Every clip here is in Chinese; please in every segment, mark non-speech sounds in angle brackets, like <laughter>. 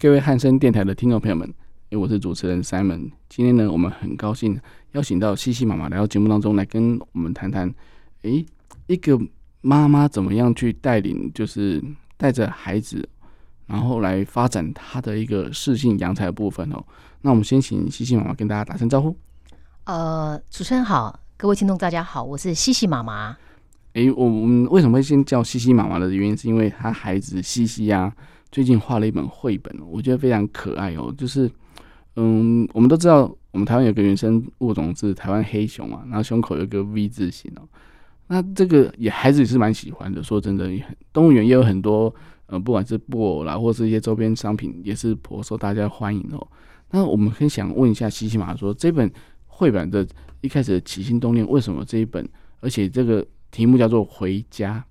各位汉声电台的听众朋友们，我是主持人 Simon。今天呢，我们很高兴邀请到西西妈妈来到节目当中来跟我们谈谈，诶，一个妈妈怎么样去带领，就是带着孩子，然后来发展她的一个适性扬才的部分哦。那我们先请西西妈妈跟大家打声招呼。呃，主持人好，各位听众大家好，我是西西妈妈。诶，我我们为什么会先叫西西妈妈的原因，是因为她孩子西西呀。最近画了一本绘本，我觉得非常可爱哦。就是，嗯，我们都知道，我们台湾有个原生物种是台湾黑熊嘛，然后胸口有个 V 字形哦。那这个也孩子也是蛮喜欢的。说真的，动物园也有很多，呃，不管是布偶啦，或是一些周边商品，也是颇受大家欢迎哦。那我们很想问一下西西妈说，这本绘本的一开始的起心动念，为什么这一本，而且这个题目叫做《回家》？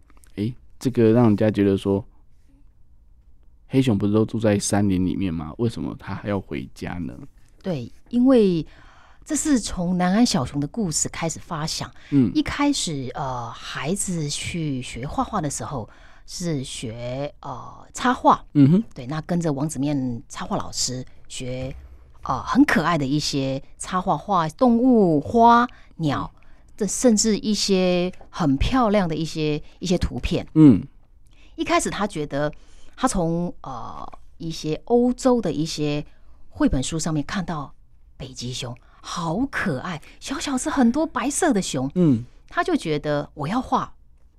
诶，这个让人家觉得说。黑熊不是都住在山林里面吗？为什么他还要回家呢？对，因为这是从南安小熊的故事开始发想。嗯，一开始呃，孩子去学画画的时候是学呃插画。嗯哼，对，那跟着王子面插画老师学呃很可爱的一些插画，画动物、花、鸟，这甚至一些很漂亮的一些一些图片。嗯，一开始他觉得。他从呃一些欧洲的一些绘本书上面看到北极熊好可爱，小小是很多白色的熊，嗯，他就觉得我要画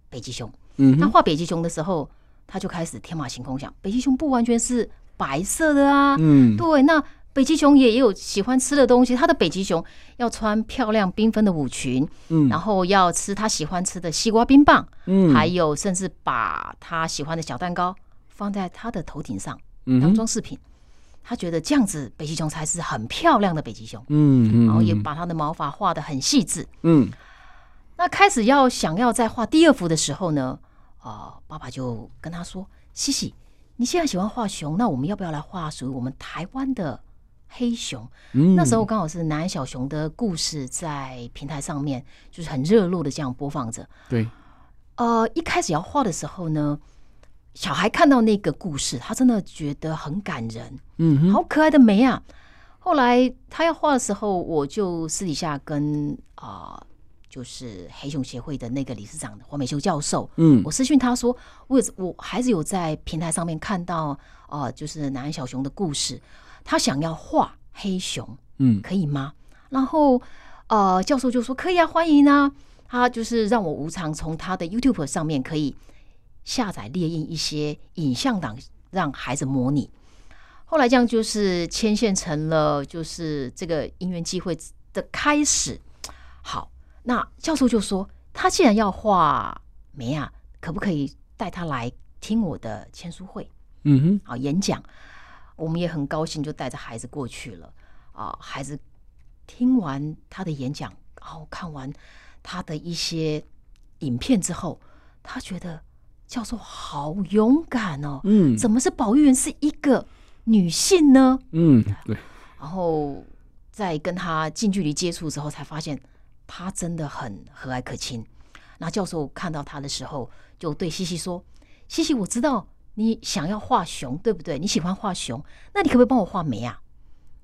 北极熊，嗯，他画北极熊的时候，他就开始天马行空想，北极熊不完全是白色的啊，嗯，对，那北极熊也也有喜欢吃的东西，他的北极熊要穿漂亮缤纷的舞裙，嗯，然后要吃他喜欢吃的西瓜冰棒，嗯，还有甚至把他喜欢的小蛋糕。放在他的头顶上当装饰品，他觉得这样子北极熊才是很漂亮的北极熊。嗯，然后也把他的毛发画的很细致。嗯，那开始要想要再画第二幅的时候呢，呃，爸爸就跟他说：“西西，你现在喜欢画熊，那我们要不要来画属于我们台湾的黑熊？”那时候刚好是南安小熊的故事在平台上面就是很热络的这样播放着。对，呃，一开始要画的时候呢。小孩看到那个故事，他真的觉得很感人，嗯，好可爱的梅啊！后来他要画的时候，我就私底下跟啊、呃，就是黑熊协会的那个理事长黄美秀教授，嗯，我私讯他说，我我孩子有在平台上面看到，哦、呃，就是南安小熊的故事，他想要画黑熊，嗯，可以吗？然后呃，教授就说可以啊，欢迎啊！他就是让我无偿从他的 YouTube 上面可以。下载列印一些影像档，让孩子模拟。后来这样就是牵线成了，就是这个因缘机会的开始。好，那教授就说，他既然要画梅啊，可不可以带他来听我的签书会？嗯哼，啊，演讲。我们也很高兴，就带着孩子过去了。啊，孩子听完他的演讲，然后看完他的一些影片之后，他觉得。教授好勇敢哦，嗯，怎么是保育员是一个女性呢？嗯，对。然后在跟他近距离接触之后，才发现他真的很和蔼可亲。那教授看到他的时候，就对西西说：“西西，我知道你想要画熊，对不对？你喜欢画熊，那你可不可以帮我画梅啊？”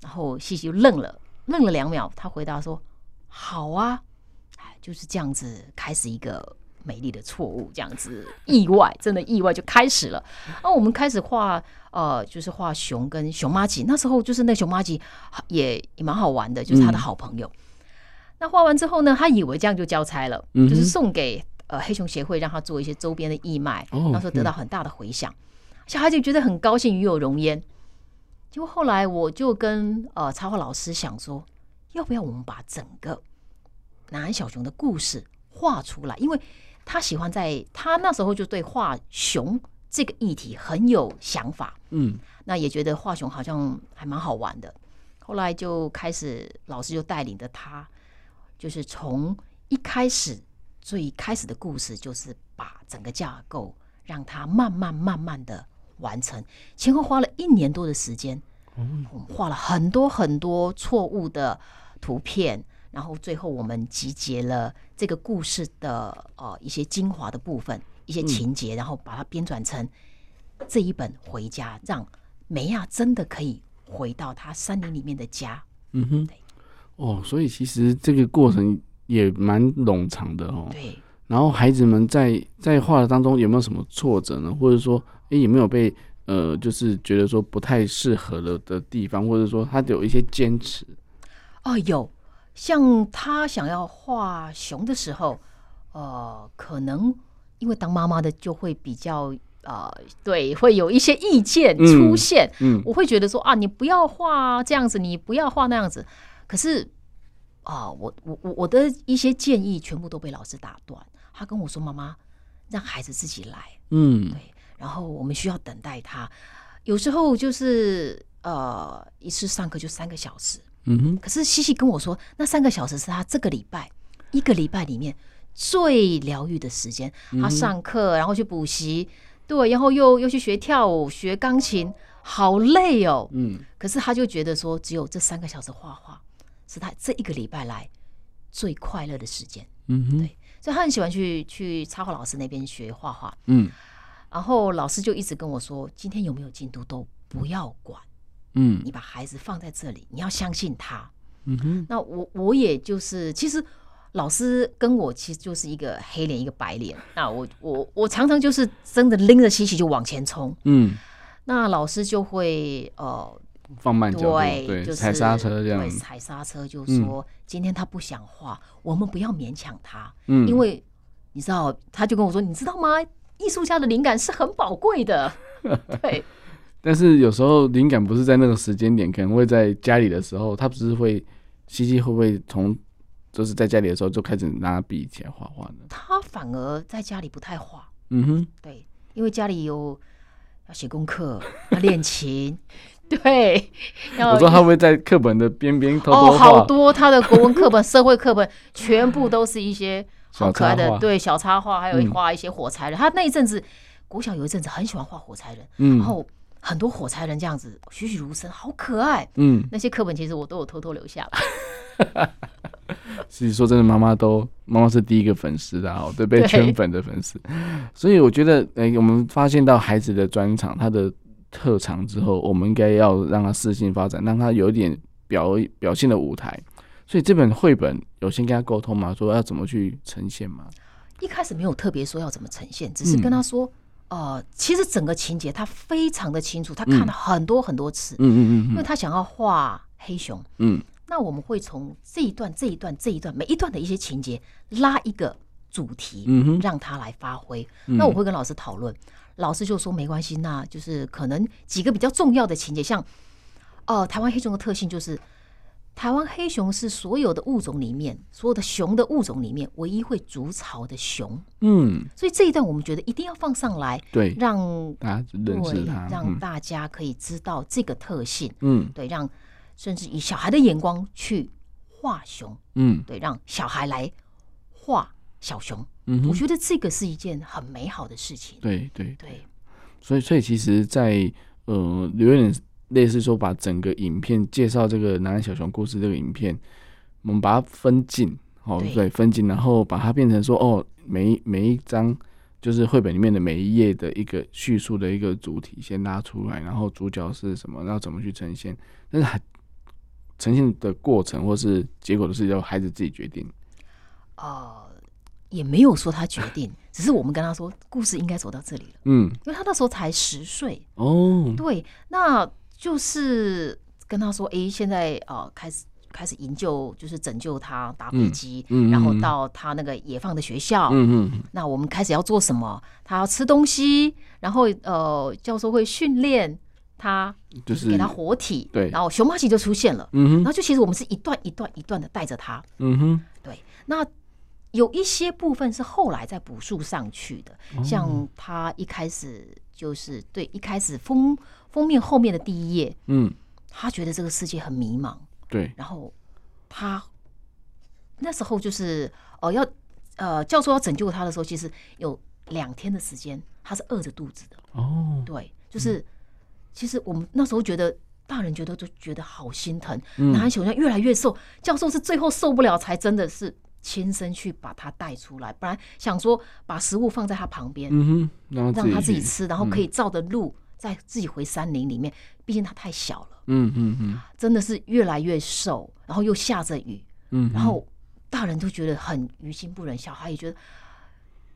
然后西西就愣了，愣了两秒，他回答说：“好啊。”哎，就是这样子开始一个。美丽的错误，这样子意外，真的意外就开始了。那我们开始画，呃，就是画熊跟熊妈吉。那时候就是那熊妈吉也也蛮好玩的，就是他的好朋友。嗯、那画完之后呢，他以为这样就交差了，嗯、就是送给呃黑熊协会，让他做一些周边的义卖。哦、那时候得到很大的回响，嗯、小孩就觉得很高兴，与有荣焉。结果后来我就跟呃插画老师想说，要不要我们把整个南安小熊的故事画出来，因为他喜欢在他那时候就对画熊这个议题很有想法，嗯，那也觉得画熊好像还蛮好玩的。后来就开始老师就带领着他，就是从一开始最开始的故事，就是把整个架构让他慢慢慢慢的完成，前后花了一年多的时间。嗯，我们画了很多很多错误的图片，然后最后我们集结了这个故事的呃一些精华的部分，一些情节，然后把它编纂成这一本回家，让梅亚真的可以回到她山林里面的家。嗯哼，对，哦，所以其实这个过程也蛮冗长的哦。对。然后孩子们在在画的当中有没有什么挫折呢？或者说，哎，有没有被？呃，就是觉得说不太适合了的地方，或者说他有一些坚持。哦，有，像他想要画熊的时候，呃，可能因为当妈妈的就会比较呃，对，会有一些意见出现。嗯，嗯，我会觉得说啊，你不要画这样子，你不要画那样子。可是啊，我我我我的一些建议全部都被老师打断。他跟我说：“妈妈，让孩子自己来。”嗯，对。然后我们需要等待他，有时候就是呃一次上课就三个小时，嗯哼。可是西西跟我说，那三个小时是他这个礼拜一个礼拜里面最疗愈的时间。他上课，然后去补习，对，然后又又去学跳舞、学钢琴，好累哦。嗯。可是他就觉得说，只有这三个小时画画是他这一个礼拜来最快乐的时间。嗯哼。对，所以他很喜欢去去插画老师那边学画画。嗯。然后老师就一直跟我说：“今天有没有进度都不要管，嗯，你把孩子放在这里，你要相信他。”嗯哼。那我我也就是，其实老师跟我其实就是一个黑脸一个白脸。那我我我常常就是真的拎着西西就往前冲，嗯。那老师就会呃放慢脚步，对，对，就是踩刹车这样，对，踩刹车就说、嗯、今天他不想画，我们不要勉强他，嗯，因为你知道，他就跟我说，你知道吗？艺术家的灵感是很宝贵的，<laughs> 对。但是有时候灵感不是在那个时间点，可能会在家里的时候，他不是会西西会不会从就是在家里的时候就开始拿笔起来画画呢？他反而在家里不太画，嗯哼，对，因为家里有要写功课、<laughs> 要练琴，<laughs> 对。我说他会在课本的边边偷偷画，哦，好多他的国文课本、社会课本全部都是一些。好可爱的，对，小插画，还有画一些火柴人。嗯、他那一阵子，国小有一阵子很喜欢画火柴人，嗯，然后很多火柴人这样子栩栩如生，好可爱。嗯，那些课本其实我都有偷偷留下了。<laughs> 其实说真的，妈妈都妈妈是第一个粉丝的哦，对，被圈粉的粉丝。所以我觉得，哎、欸，我们发现到孩子的专长，他的特长之后，我们应该要让他适性发展，让他有一点表表现的舞台。所以这本绘本有先跟他沟通吗？说要怎么去呈现吗？一开始没有特别说要怎么呈现，只是跟他说，嗯、呃，其实整个情节他非常的清楚，他看了很多很多次，嗯嗯嗯，嗯，因为他想要画黑熊，嗯，那我们会从这一段、这一段、这一段每一段的一些情节拉一个主题，嗯，让他来发挥。那我会跟老师讨论，老师就说没关系，那就是可能几个比较重要的情节，像哦、呃，台湾黑熊的特性就是。台湾黑熊是所有的物种里面，所有的熊的物种里面唯一会筑巢的熊。嗯，所以这一段我们觉得一定要放上来，对，让大家认识它，让大家可以知道这个特性。嗯，对，让甚至以小孩的眼光去画熊。嗯，对，让小孩来画小熊。嗯，我觉得这个是一件很美好的事情。对对对，所以所以其实在，在呃留言。类似说，把整个影片介绍这个南安小熊故事这个影片，我们把它分镜，哦，对，分镜，然后把它变成说，哦，每每一张就是绘本里面的每一页的一个叙述的一个主体先拉出来，然后主角是什么，然后怎么去呈现，但是还呈现的过程或是结果都是由孩子自己决定。呃，也没有说他决定，只是我们跟他说，故事应该走到这里了。嗯，因为他那时候才十岁。哦，对，那。就是跟他说，哎、欸，现在呃，开始开始营救，就是拯救他打飞机，嗯嗯嗯，然后到他那个野放的学校，嗯嗯，那我们开始要做什么？他要吃东西，然后呃，教授会训练他就是给他活体，对，然后熊猫奇就出现了，嗯哼，然后就其实我们是一段一段一段的带着他，嗯哼，对，那有一些部分是后来再补述上去的，像他一开始就是对一开始封封面后面的第一页，嗯，他觉得这个世界很迷茫，对，然后他那时候就是哦要呃教授要拯救他的时候，其实有两天的时间他是饿着肚子的，哦，对。就是，其实我们那时候觉得，大人觉得就觉得好心疼，嗯、南安小熊越来越瘦，教授是最后受不了，才真的是亲身去把他带出来。本来想说把食物放在他旁边，嗯哼，让他自己吃，然后可以照着路再自己回山林里面。毕竟他太小了，嗯嗯嗯，真的是越来越瘦，然后又下着雨，嗯，然后大人都觉得很于心不忍，小孩也觉得。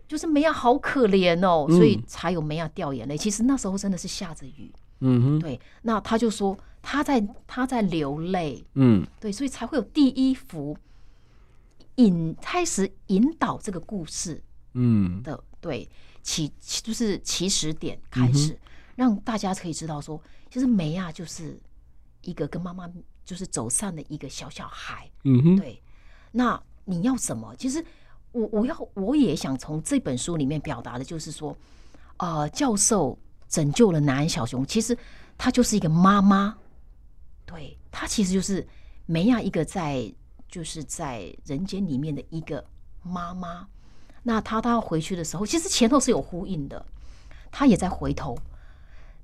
就是梅亚好可怜哦，所以才有梅亚掉眼泪。嗯、其实那时候真的是下着雨，嗯哼，对。那他就说他在他在流泪，嗯，对，所以才会有第一幅引开始引导这个故事，嗯的对起就是起始点开始，嗯、让大家可以知道说，其实梅亚就是一个跟妈妈就是走散的一个小小孩，嗯哼，对。那你要什么？其实。我我要我也想从这本书里面表达的就是说，呃，教授拯救了南安小熊，其实他就是一个妈妈，对，他其实就是梅亚一个在就是在人间里面的一个妈妈。那他他要回去的时候，其实前头是有呼应的，他也在回头。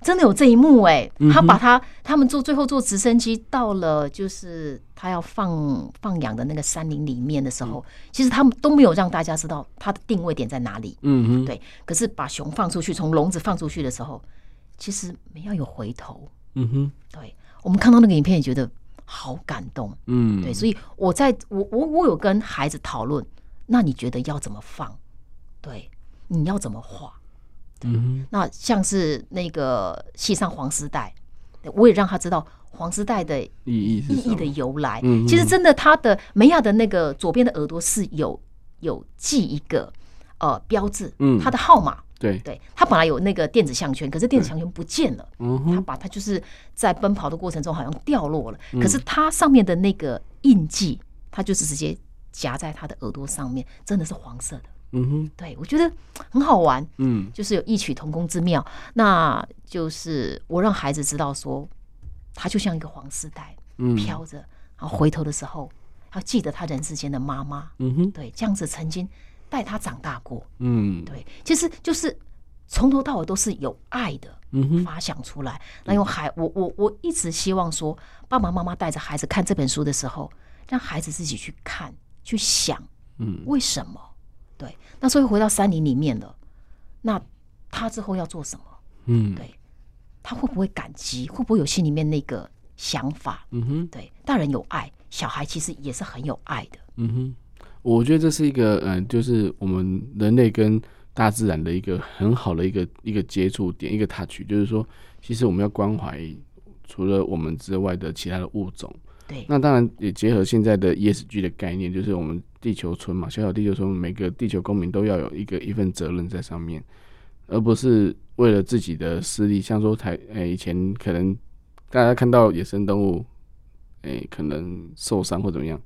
真的有这一幕哎，他把他他们坐最后坐直升机到了，就是他要放放养的那个山林里面的时候，其实他们都没有让大家知道他的定位点在哪里。嗯哼，对。可是把熊放出去，从笼子放出去的时候，其实没要有回头。嗯哼，对。我们看到那个影片也觉得好感动。嗯，对。所以我在我我我有跟孩子讨论，那你觉得要怎么放？对，你要怎么画？嗯，那像是那个系上黄丝带，我也让他知道黄丝带的意义意义的由来。嗯，其实真的，他的梅亚的那个左边的耳朵是有有系一个呃标志，嗯，他的号码。对，对他本来有那个电子项圈，可是电子项圈不见了。嗯，他把它就是在奔跑的过程中好像掉落了，可是它上面的那个印记，它就是直接夹在他的耳朵上面，真的是黄色的。嗯哼，对，我觉得很好玩，嗯，就是有异曲同工之妙。那就是我让孩子知道说，他就像一个黄丝带，嗯，飘着，然后回头的时候要记得他人世间的妈妈，嗯哼，对，这样子曾经带他长大过，嗯，对，其实就是从头到尾都是有爱的，嗯哼，发想出来。那用孩，我我我一直希望说，爸爸妈妈带着孩子看这本书的时候，让孩子自己去看，去想，嗯，为什么？对，那所以回到山林里面了，那他之后要做什么？嗯，对，他会不会感激？会不会有心里面那个想法？嗯哼，对，大人有爱，小孩其实也是很有爱的。嗯哼，我觉得这是一个嗯、呃，就是我们人类跟大自然的一个很好的一个一个接触点，一个 touch，就是说，其实我们要关怀除了我们之外的其他的物种。对，那当然也结合现在的 ESG 的概念，就是我们地球村嘛，小小地球村，每个地球公民都要有一个一份责任在上面，而不是为了自己的私利。像说台，诶、以前可能大家看到野生动物，诶、可能受伤或怎么样，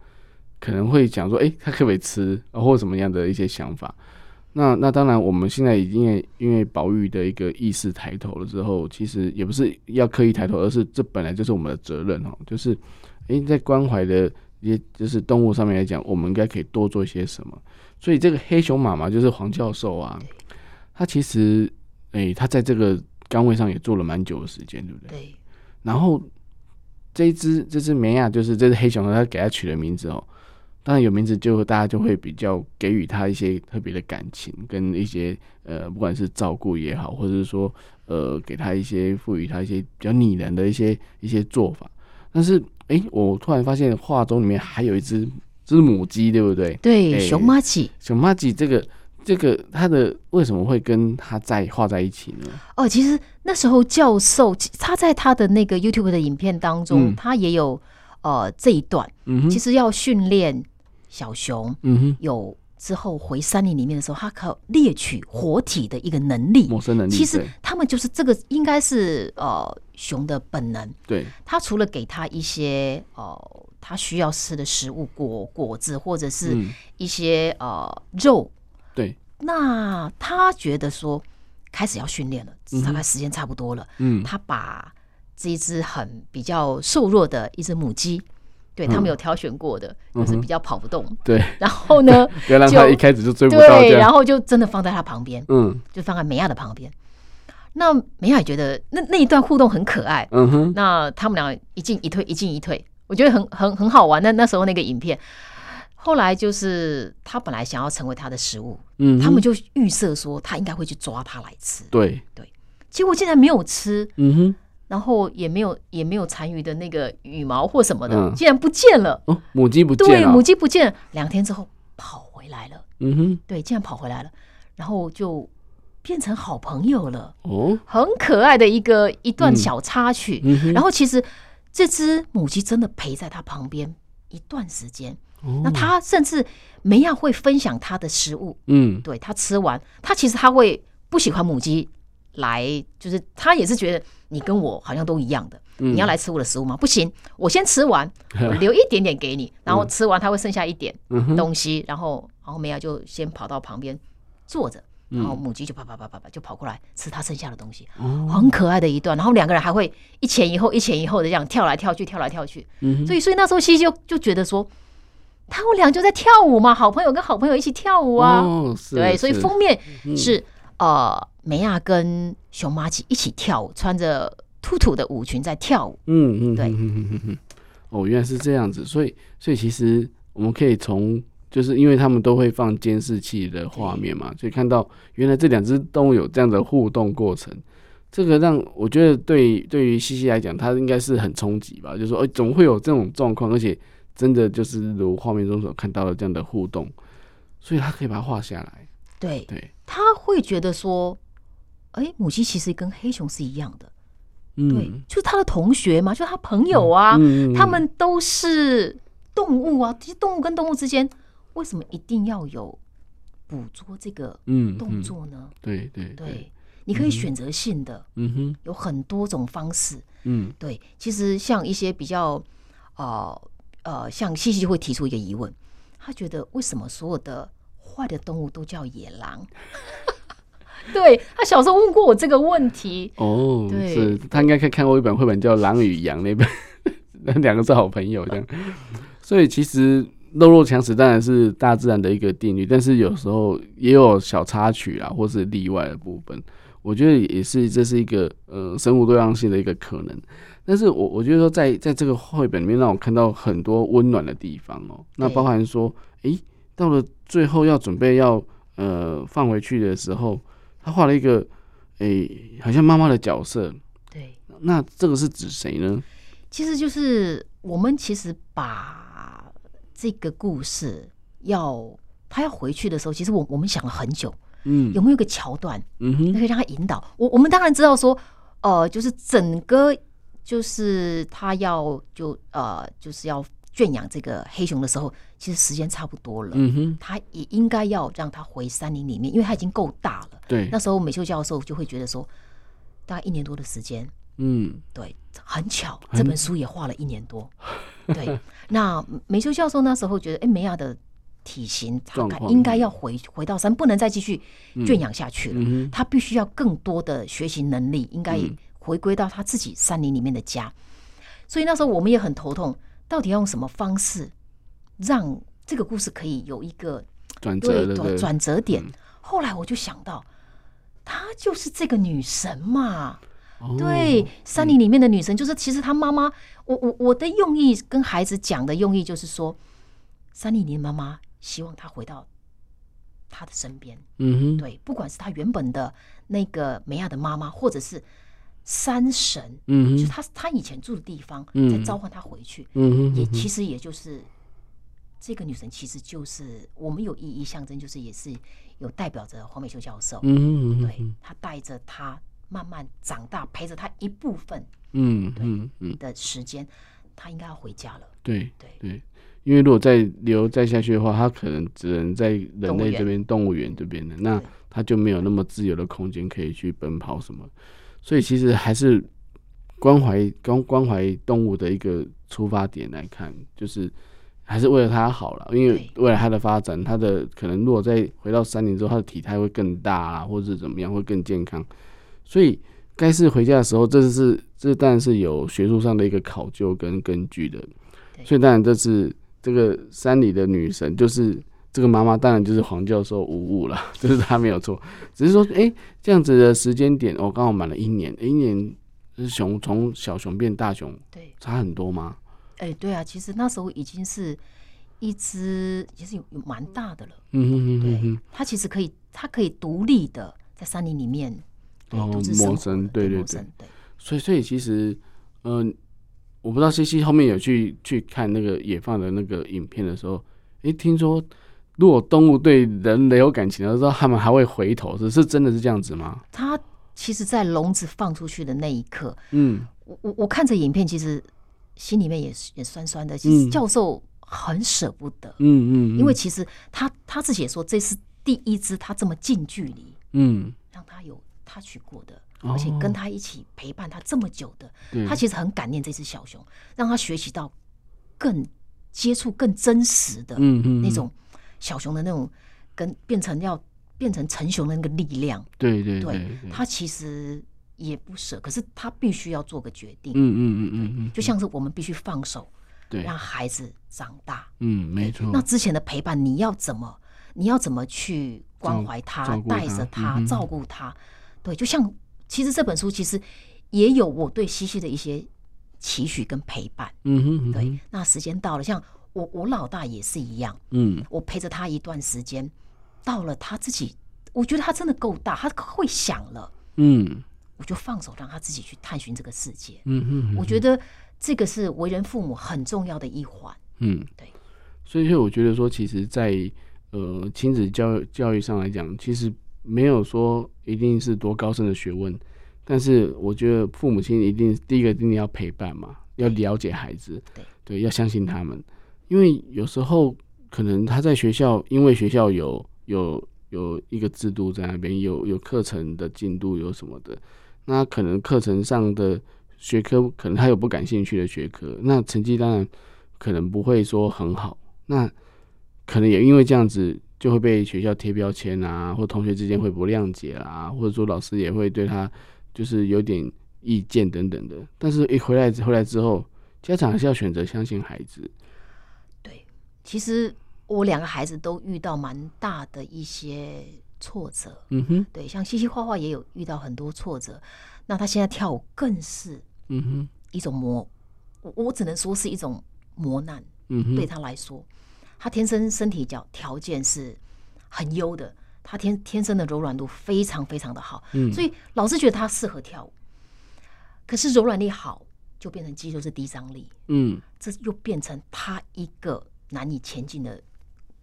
可能会讲说，诶、欸，它可不可以吃，或者什么样的一些想法。那那当然，我们现在已经因为因为保育的一个意识抬头了之后，其实也不是要刻意抬头，而是这本来就是我们的责任哦，就是。诶，在关怀的一些就是动物上面来讲，我们应该可以多做一些什么。所以这个黑熊妈妈就是黄教授啊，他其实诶，他在这个岗位上也做了蛮久的时间，对不对？对。然后这一只这只梅亚就是这只黑熊，他给它取了名字哦。当然有名字，就大家就会比较给予他一些特别的感情，跟一些呃，不管是照顾也好，或者是说呃，给他一些赋予他一些比较拟人的一些一些做法，但是。哎、欸，我突然发现画中里面还有一只，这是母鸡，对不对？对，欸、熊妈鸡。熊妈鸡这个这个，它的为什么会跟它在画在一起呢？哦，其实那时候教授他在他的那个 YouTube 的影片当中，嗯、他也有呃这一段，嗯，其实要训练小熊，嗯哼，有之后回山林里面的时候，他靠猎取活体的一个能力，谋生能力。其实他们就是这个，应该是呃熊的本能。对，他除了给他一些呃他需要吃的食物，果果子或者是一些、嗯、呃肉。对，那他觉得说开始要训练了，大概时间差不多了。嗯，他把这一只很比较瘦弱的一只母鸡。对，他们有挑选过的，嗯、就是比较跑不动。对，<laughs> 然后呢，不要让他一开始就追不到。对，然后就真的放在他旁边，嗯，就放在美亚的旁边。那美亚也觉得那那一段互动很可爱。嗯哼，那他们俩一进一退，一进一退，我觉得很很很好玩。那那时候那个影片，后来就是他本来想要成为他的食物，嗯，他们就预设说他应该会去抓他来吃。对对，结果竟然没有吃。嗯哼。然后也没有也没有残余的那个羽毛或什么的，嗯、竟然不见了。哦，母鸡不见了。对，母鸡不见了。两天之后跑回来了。嗯哼，对，竟然跑回来了，然后就变成好朋友了。哦，很可爱的一个一段小插曲。然后其实这只母鸡真的陪在它旁边一段时间。哦、那他甚至梅亚会分享他的食物。嗯，对，他吃完，他其实他会不喜欢母鸡来，就是他也是觉得。你跟我好像都一样的，你要来吃我的食物吗？不行，我先吃完，<laughs> 我留一点点给你，然后吃完他会剩下一点东西，然后然后梅亚就先跑到旁边坐着，然后母鸡就啪啪啪啪啪就跑过来吃他剩下的东西，很可爱的一段。然后两个人还会一前一后一前一后的这样跳来跳去跳来跳去，所以所以那时候西西就就觉得说，他们俩就在跳舞嘛，好朋友跟好朋友一起跳舞啊，对，所以封面是呃。梅亚跟熊麻吉一起跳舞，穿着兔兔的舞裙在跳舞。嗯嗯，对。哦，原来是这样子，所以所以其实我们可以从，就是因为他们都会放监视器的画面嘛，所以看到原来这两只动物有这样的互动过程。这个让我觉得对对于西西来讲，他应该是很冲击吧，就是说，哎，怎么会有这种状况？而且真的就是如画面中所看到的这样的互动，所以他可以把它画下来。对对，他会觉得说。哎，母鸡其实跟黑熊是一样的，嗯、对，就是他的同学嘛，就是他朋友啊，他们都是动物啊。其实动物跟动物之间，为什么一定要有捕捉这个动作呢？对、嗯、对、嗯、对，对，你可以选择性的，嗯哼，有很多种方式，嗯，对。其实像一些比较，呃呃，像西西就会提出一个疑问，他觉得为什么所有的坏的动物都叫野狼？<laughs> <laughs> 对，他小时候问过我这个问题哦，对是他应该看看过一本绘本叫《狼与羊》那本，那 <laughs> 两个是好朋友这样。所以其实弱肉强食当然是大自然的一个定律，但是有时候也有小插曲啊，或是例外的部分。我觉得也是这是一个呃生物多样性的一个可能。但是我我觉得说在在这个绘本里面让我看到很多温暖的地方哦、喔。那包含说，诶、欸，到了最后要准备要呃放回去的时候。他画了一个，诶、欸，好像妈妈的角色。对，那这个是指谁呢？其实就是我们其实把这个故事要他要回去的时候，其实我我们想了很久，嗯，有没有一个桥段，嗯哼，可以让他引导。我我们当然知道说，呃，就是整个就是他要就呃就是要。圈养这个黑熊的时候，其实时间差不多了。嗯哼，他也应该要让他回山林里面，因为他已经够大了。对，那时候美秀教授就会觉得说，大概一年多的时间。嗯，对，很巧，这本书也画了一年多。对，那美秀教授那时候觉得，哎，梅亚的体型大概应该要回回到山，不能再继续圈养下去了。他必须要更多的学习能力，应该回归到他自己山林里面的家。所以那时候我们也很头痛。到底要用什么方式让这个故事可以有一个转折对转折点？后来我就想到，她就是这个女神嘛。对，山林里面的女神，就是其实她妈妈。我我我的用意跟孩子讲的用意就是说，山林里的妈妈希望她回到她的身边。嗯哼，对，不管是她原本的那个梅亚的妈妈，或者是。山神，嗯，就是她她以前住的地方，在召唤她回去，嗯，也其实也就是这个女神，其实就是我们有意义象征，就是也是有代表着黄美秀教授，嗯，对，她带着她慢慢长大，陪着她一部分，嗯，嗯嗯，的时间，她应该要回家了，对对。对，因为如果再留再下去的话，她可能只能在人类这边动物园。这边的，那她就没有那么自由的空间可以去奔跑什么。所以其实还是关怀关关怀动物的一个出发点来看，就是还是为了他好了，因为为了他的发展，他的可能如果再回到三年之后，他的体态会更大啊，或者怎么样会更健康。所以该是回家的时候，这是这当然是有学术上的一个考究跟根据的。所以当然这是这个山里的女神，就是这个妈妈，当然就是黄教授无误了，<laughs> 就是他没有错。只是说，哎、欸，这样子的时间点，我刚好满了一年，一年是熊从小熊变大熊，对，差很多吗？哎、欸，对啊，其实那时候已经是一只，其实有有蛮大的了。嗯哼嗯嗯对，它其实可以，它可以独立的在山林里面。哦，魔神，对对对，所以所以其实，嗯、呃，我不知道西西后面有去去看那个野放的那个影片的时候，诶，听说如果动物对人没有感情的时候，他们还会回头，是是真的是这样子吗？它其实，在笼子放出去的那一刻，嗯，我我我看着影片，其实心里面也也酸酸的。其实教授很舍不得，嗯嗯，因为其实他他自己也说，这是第一只他这么近距离，嗯，让他有。他去过的，而且跟他一起陪伴他这么久的，他其实很感念这只小熊，让他学习到更接触更真实的那种小熊的那种跟变成要变成成熊的那个力量。对对对，他其实也不舍，可是他必须要做个决定。嗯嗯嗯嗯，就像是我们必须放手，对，让孩子长大。嗯，没错。那之前的陪伴，你要怎么？你要怎么去关怀他，带着他，照顾他？对，就像其实这本书其实也有我对西西的一些期许跟陪伴。嗯哼，嗯哼，对。那时间到了，像我我老大也是一样。嗯，我陪着他一段时间，到了他自己，我觉得他真的够大，他会想了。嗯，我就放手让他自己去探寻这个世界。嗯哼，嗯哼，我觉得这个是为人父母很重要的一环。嗯，对。所以，我觉得说，其实在，在呃亲子教育教育上来讲，其实。没有说一定是多高深的学问，但是我觉得父母亲一定第一个一定要陪伴嘛，要了解孩子，对，对，要相信他们，因为有时候可能他在学校，因为学校有有有一个制度在那边，有有课程的进度有什么的，那可能课程上的学科可能他有不感兴趣的学科，那成绩当然可能不会说很好，那可能也因为这样子。就会被学校贴标签啊，或同学之间会不谅解啊，或者说老师也会对他就是有点意见等等的。但是，一回来回来之后，家长还是要选择相信孩子。对，其实我两个孩子都遇到蛮大的一些挫折。嗯哼，对，像西西画画也有遇到很多挫折。那他现在跳舞更是，嗯哼，一种磨，我我只能说是一种磨难。嗯哼，对他来说。他天生身体条条件是很优的，他天天生的柔软度非常非常的好，嗯，所以老师觉得他适合跳舞。可是柔软力好，就变成肌肉是低张力，嗯，这又变成他一个难以前进的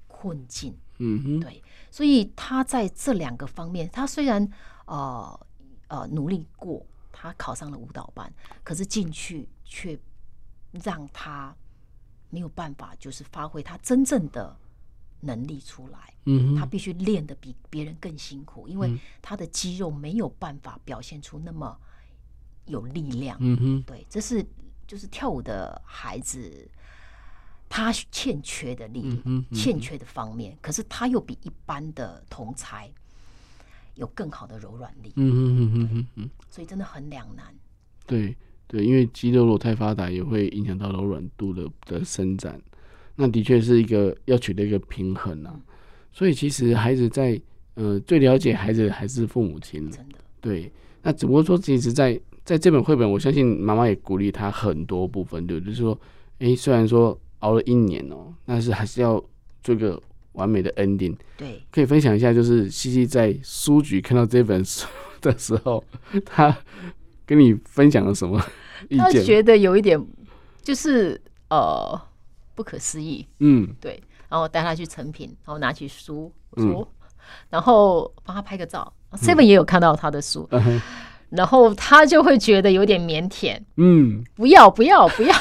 困境，嗯哼，对，所以他在这两个方面，他虽然呃呃努力过，他考上了舞蹈班，可是进去却让他。没有办法，就是发挥他真正的能力出来。嗯，他必须练得比别人更辛苦，因为他的肌肉没有办法表现出那么有力量。嗯哼，对，这是就是跳舞的孩子他欠缺的力，欠缺的方面。可是他又比一般的同才有更好的柔软力。嗯嗯嗯嗯嗯，所以真的很两难。对。对，因为肌肉如果太发达，也会影响到柔软度的的伸展。那的确是一个要取得一个平衡啊。所以其实孩子在呃最了解孩子还是父母亲。真的。对。那只不过说，其实在在这本绘本，我相信妈妈也鼓励他很多部分，对，就是说，哎，虽然说熬了一年哦，但是还是要做个完美的 ending。对。可以分享一下，就是西西在书局看到这本书 <laughs> 的时候，他。跟你分享了什么 <laughs> 意见？他觉得有一点就是呃不可思议，嗯，对。然后带他去成品，然后拿起书，我说，嗯、然后帮他拍个照。Seven、嗯、也有看到他的书，嗯、然后他就会觉得有点腼腆，嗯，不要不要不要，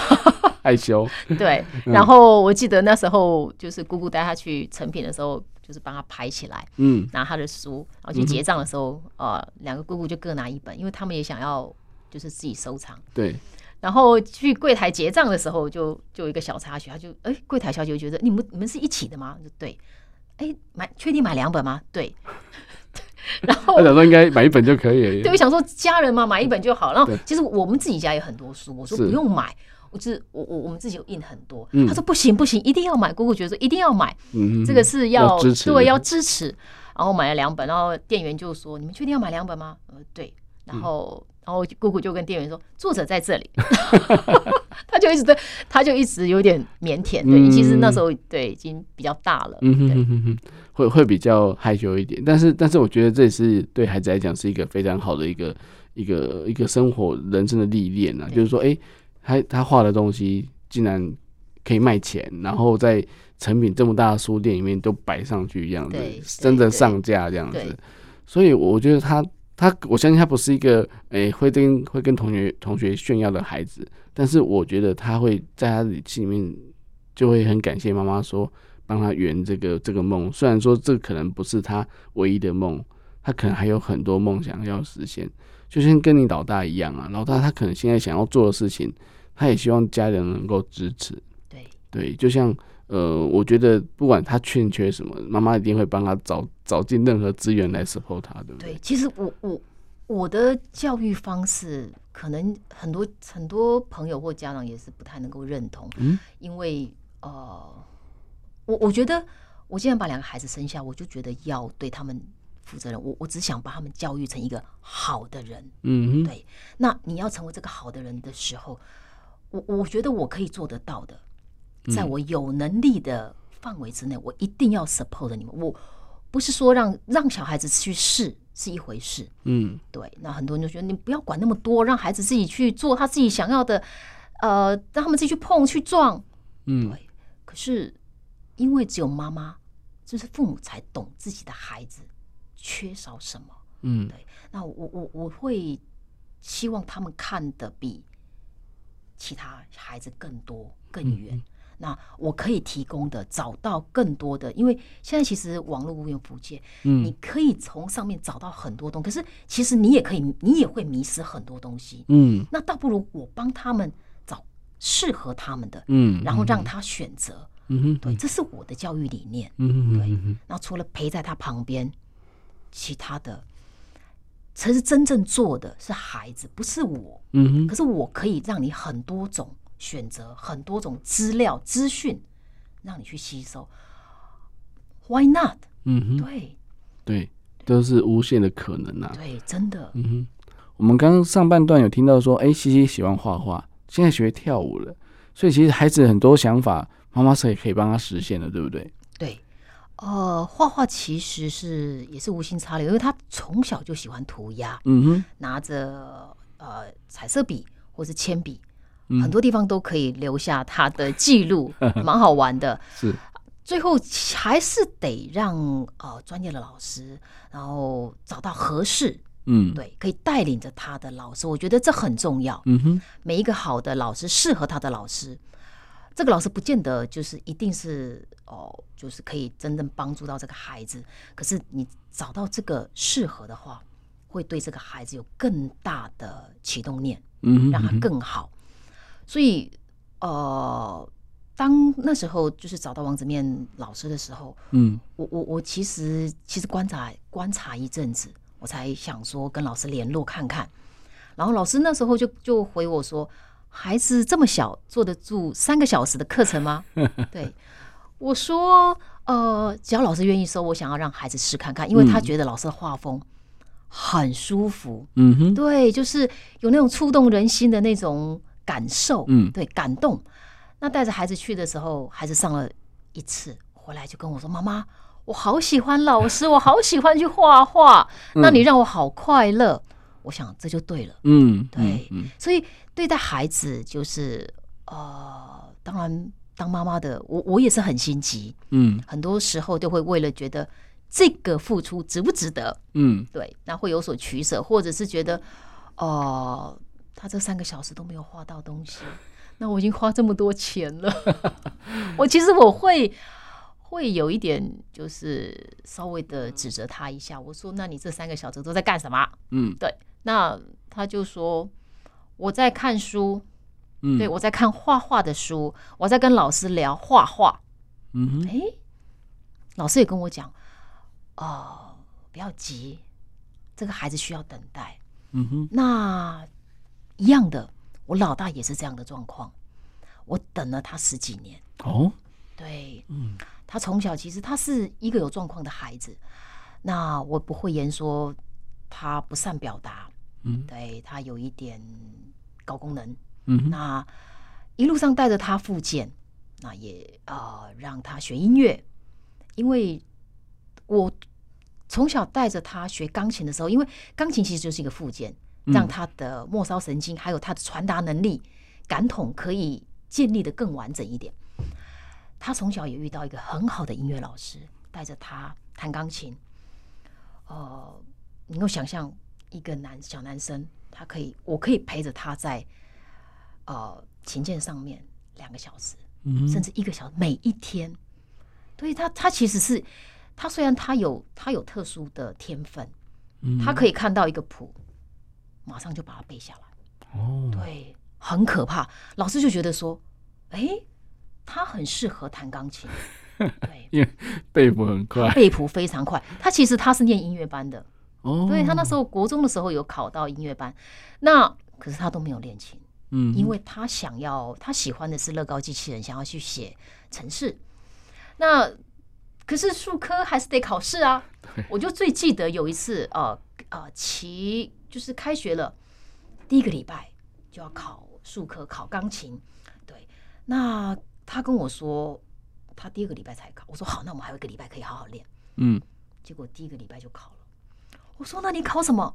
害羞。<laughs> 对，然后我记得那时候就是姑姑带他去成品的时候，就是帮他拍起来，嗯，拿他的书，然后去结账的时候，呃，两个姑姑就各拿一本，因为他们也想要就是自己收藏。对。然后去柜台结账的时候就，就就有一个小插曲，他就哎，柜台小姐就觉得你们你们是一起的吗？就对。哎，买确定买两本吗？对。<laughs> 然后他想说应该买一本就可以了。对，我想说家人嘛，买一本就好。然后其实我们自己家有很多书，我说不用买，我是我我我们自己有印很多。他说不行不行，一定要买。姑姑觉得说一定要买，这个是要对要支持。然后买了两本，然后店员就说：“你们确定要买两本吗？”呃，对。然后然后姑姑就跟店员说：“作者在这里。<laughs> ” <laughs> 他就一直对，他就一直有点腼腆。对，其实那时候对已经比较大了。嗯哼哼哼。会会比较害羞一点，但是但是我觉得这也是对孩子来讲是一个非常好的一个一个一个生活人生的历练啊，就是说，哎，他他画的东西竟然可以卖钱，然后在成品这么大的书店里面都摆上去这样子，真的上架这样子，所以我觉得他他我相信他不是一个诶会跟会跟同学同学炫耀的孩子，但是我觉得他会在他的心里面就会很感谢妈妈说。帮他圆这个这个梦，虽然说这可能不是他唯一的梦，他可能还有很多梦想要实现，就像跟你老大一样啊，老大他可能现在想要做的事情，他也希望家人能够支持。对对，就像呃，我觉得不管他欠缺什么，妈妈一定会帮他找找尽任何资源来 support 他，对不对？对，其实我我我的教育方式，可能很多很多朋友或家长也是不太能够认同，嗯，因为呃。我我觉得，我既然把两个孩子生下，我就觉得要对他们负责任。我我只想把他们教育成一个好的人。嗯哼，对。那你要成为这个好的人的时候，我我觉得我可以做得到的，在我有能力的范围之内，我一定要 support 你们。我不是说让让小孩子去试是一回事。嗯，对。那很多人就觉得你不要管那么多，让孩子自己去做他自己想要的，呃，让他们自己去碰去撞。嗯，对。可是。因为只有妈妈，就是父母才懂自己的孩子缺少什么。嗯，对。那我我我会希望他们看的比其他孩子更多更远。嗯、那我可以提供的，找到更多的，因为现在其实网络无远弗届，嗯，你可以从上面找到很多东西。可是其实你也可以，你也会迷失很多东西。嗯，那倒不如我帮他们找适合他们的，嗯，然后让他选择。嗯哼，对，这是我的教育理念。嗯哼，对。那除了陪在他旁边，其他的，其实真正做的是孩子，不是我。嗯哼。可是我可以让你很多种选择，很多种资料资讯，让你去吸收。Why not？嗯哼，对，对，都是无限的可能啊。对，真的。嗯哼，我们刚刚上半段有听到说，哎，西西喜欢画画，现在学跳舞了，所以其实孩子很多想法。妈妈是也可以帮他实现的，对不对？对，呃，画画其实是也是无心插柳，因为他从小就喜欢涂鸦，嗯哼，拿着呃彩色笔或是铅笔，嗯、很多地方都可以留下他的记录，<laughs> 蛮好玩的。<laughs> 是，最后还是得让呃专业的老师，然后找到合适，嗯，对，可以带领着他的老师，我觉得这很重要。嗯哼，每一个好的老师适合他的老师。这个老师不见得就是一定是哦，就是可以真正帮助到这个孩子。可是你找到这个适合的话，会对这个孩子有更大的启动念，嗯，让他更好。所以，呃，当那时候就是找到王子面老师的时候，嗯，我我我其实其实观察观察一阵子，我才想说跟老师联络看看。然后老师那时候就就回我说。孩子这么小，坐得住三个小时的课程吗？<laughs> 对，我说，呃，只要老师愿意收，我想要让孩子试看看，因为他觉得老师的画风很舒服。嗯哼，对，就是有那种触动人心的那种感受。嗯，对，感动。那带着孩子去的时候，孩子上了一次，回来就跟我说：“妈妈，我好喜欢老师，我好喜欢去画画。那你让我好快乐。”我想这就对了。嗯，对，所以。对待孩子就是呃，当然当妈妈的我我也是很心急，嗯，很多时候就会为了觉得这个付出值不值得，嗯，对，那会有所取舍，或者是觉得哦、呃，他这三个小时都没有画到东西，那我已经花这么多钱了，<laughs> 我其实我会会有一点，就是稍微的指责他一下。我说：“那你这三个小时都在干什么？”嗯，对。那他就说：“我在看书。”嗯，对，我在看画画的书，我在跟老师聊画画。嗯哼，哎，老师也跟我讲，哦，不要急，这个孩子需要等待。嗯哼，那一样的，我老大也是这样的状况，我等了他十几年。哦，对，嗯，他从小其实他是一个有状况的孩子，那我不会言说他不善表达，嗯，对，他有一点高功能，嗯，那一路上带着他复健。那也呃让他学音乐，因为我从小带着他学钢琴的时候，因为钢琴其实就是一个附件，让他的末梢神经还有他的传达能力、感统可以建立的更完整一点。他从小也遇到一个很好的音乐老师，带着他弹钢琴。呃，你能够想象一个男小男生，他可以，我可以陪着他在呃琴键上面两个小时。甚至一个小时，每一天，所以他他其实是他虽然他有他有特殊的天分，他可以看到一个谱，马上就把它背下来。哦，对，很可怕。老师就觉得说，哎，他很适合弹钢琴，<laughs> 对，因为背谱很快，背谱非常快。他其实他是念音乐班的，哦，对，他那时候国中的时候有考到音乐班，那可是他都没有练琴。嗯，因为他想要，他喜欢的是乐高机器人，想要去写城市。那可是术科还是得考试啊。我就最记得有一次，呃呃，其就是开学了第一个礼拜就要考数科，考钢琴。对，那他跟我说，他第二个礼拜才考。我说好，那我们还有一个礼拜可以好好练。嗯，结果第一个礼拜就考了。我说那你考什么？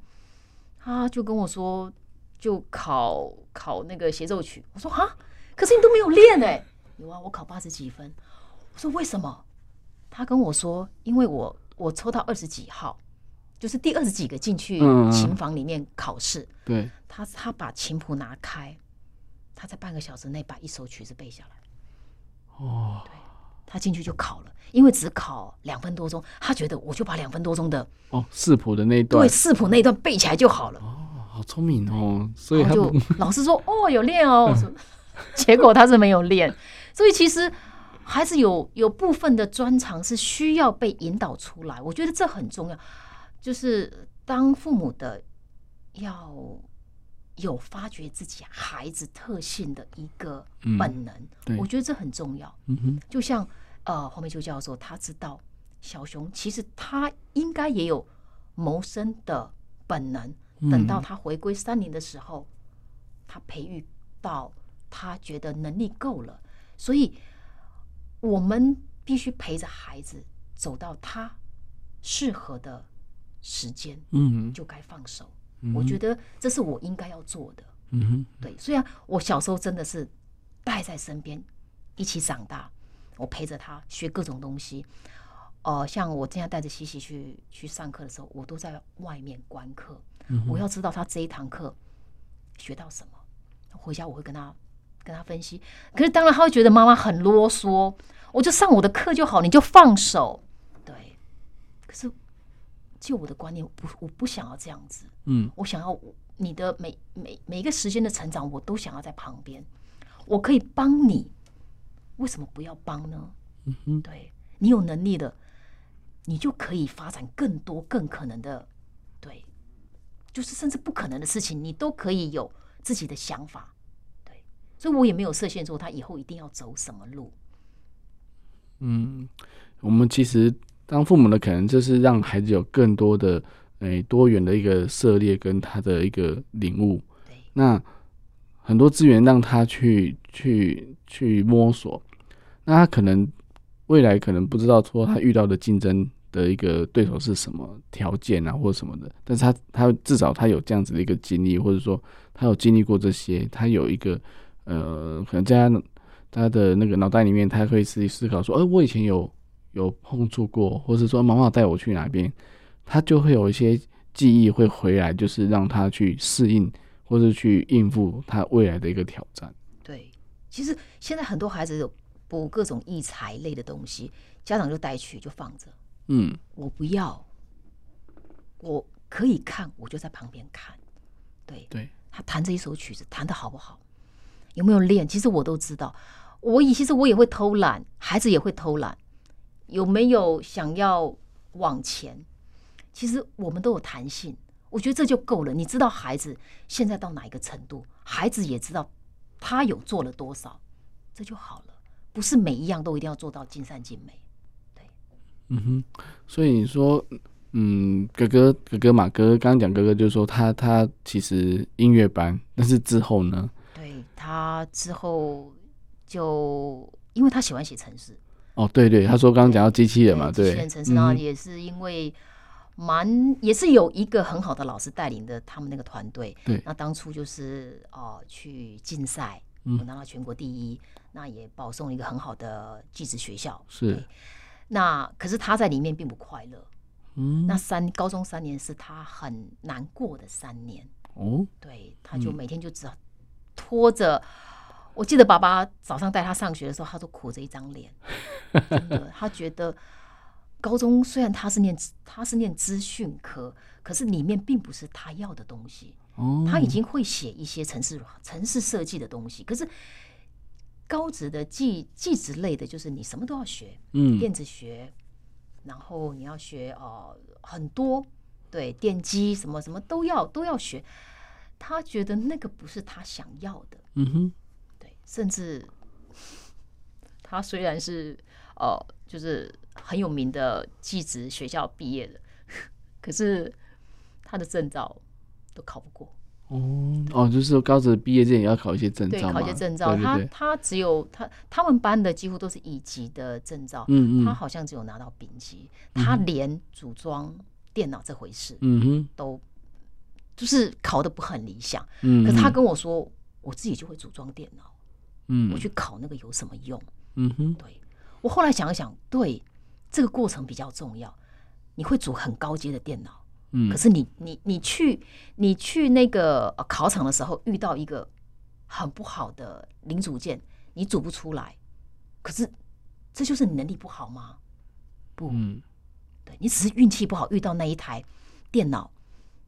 他就跟我说。就考考那个协奏曲，我说啊，可是你都没有练哎，有啊，我考八十几分。我说为什么？他跟我说，因为我我抽到二十几号，就是第二十几个进去琴房里面考试。对，他他把琴谱拿开，他在半个小时内把一首曲子背下来。哦，对，他进去就考了，因为只考两分多钟，他觉得我就把两分多钟的哦四谱的那一段，对四谱那一段背起来就好了。哦。好聪明哦！所以他就老师说：“哦，有练哦。<laughs> ”结果他是没有练，所以其实还是有有部分的专长是需要被引导出来。我觉得这很重要，就是当父母的要有发掘自己孩子特性的一个本能。嗯、我觉得这很重要。嗯哼，就像呃黄美秋教授，他知道小熊其实他应该也有谋生的本能。等到他回归山林的时候，他培育到他觉得能力够了，所以我们必须陪着孩子走到他适合的时间，嗯，就该放手。我觉得这是我应该要做的。嗯哼，对。虽然我小时候真的是带在身边一起长大，我陪着他学各种东西。呃，像我今天带着西西去去上课的时候，我都在外面观课。我要知道他这一堂课学到什么，回家我会跟他跟他分析。可是当然他会觉得妈妈很啰嗦，我就上我的课就好，你就放手。对，可是就我的观念，我不我不想要这样子。嗯，我想要你的每每每一个时间的成长，我都想要在旁边。我可以帮你，为什么不要帮呢？嗯哼，对，你有能力的，你就可以发展更多更可能的。对就是甚至不可能的事情，你都可以有自己的想法，对，所以我也没有设限说他以后一定要走什么路。嗯，我们其实当父母的，可能就是让孩子有更多的诶、欸、多元的一个涉猎跟他的一个领悟。对，那很多资源让他去去去摸索，那他可能未来可能不知道说他遇到的竞争。的一个对手是什么条件啊，或者什么的？但是他他至少他有这样子的一个经历，或者说他有经历过这些，他有一个呃，可能在他他的那个脑袋里面，他会自己思考说，呃，我以前有有碰触过，或是说妈妈带我去哪边，他就会有一些记忆会回来，就是让他去适应或是去应付他未来的一个挑战。对其实现在很多孩子有补各种艺才类的东西，家长就带去就放着。嗯，我不要，我可以看，我就在旁边看。对对，他弹这一首曲子弹的好不好，有没有练？其实我都知道。我以其实我也会偷懒，孩子也会偷懒，有没有想要往前？其实我们都有弹性，我觉得这就够了。你知道孩子现在到哪一个程度，孩子也知道他有做了多少，这就好了。不是每一样都一定要做到尽善尽美。对嗯哼，所以你说，嗯，哥哥哥哥嘛，哥哥刚刚讲哥哥就是说他他其实音乐班，但是之后呢？对，他之后就因为他喜欢写程式。哦，对对，他说刚刚讲到机器人嘛，对，机器人程式，然后也是因为蛮、嗯、也是有一个很好的老师带领的他们那个团队。对，那当初就是哦、呃、去竞赛，我拿到全国第一，嗯、那也保送了一个很好的技职学校。是。那可是他在里面并不快乐，嗯，那三高中三年是他很难过的三年哦，对，他就每天就只拖着、嗯。我记得爸爸早上带他上学的时候，他都苦着一张脸，<laughs> 真的，他觉得高中虽然他是念他是念资讯科，可是里面并不是他要的东西。哦，他已经会写一些城市城市设计的东西，可是。高职的技技职类的，就是你什么都要学，嗯，电子学，然后你要学哦、呃、很多，对，电机什么什么都要都要学。他觉得那个不是他想要的，嗯哼，对，甚至他虽然是哦、呃，就是很有名的技职学校毕业的，<laughs> 可是他的证照都考不过。哦哦，就是高职毕业之前也要考一些证照，对，考一些证照。他他只有他他们班的几乎都是乙级的证照，嗯嗯，他好像只有拿到丙级，嗯、他连组装电脑这回事，嗯哼，都就是考的不很理想。嗯，可是他跟我说，我自己就会组装电脑，嗯，我去考那个有什么用？嗯哼，对，我后来想一想，对，这个过程比较重要，你会组很高阶的电脑。嗯，可是你你你去你去那个考场的时候，遇到一个很不好的零组件，你组不出来。可是这就是你能力不好吗？不，嗯，对，你只是运气不好，遇到那一台电脑，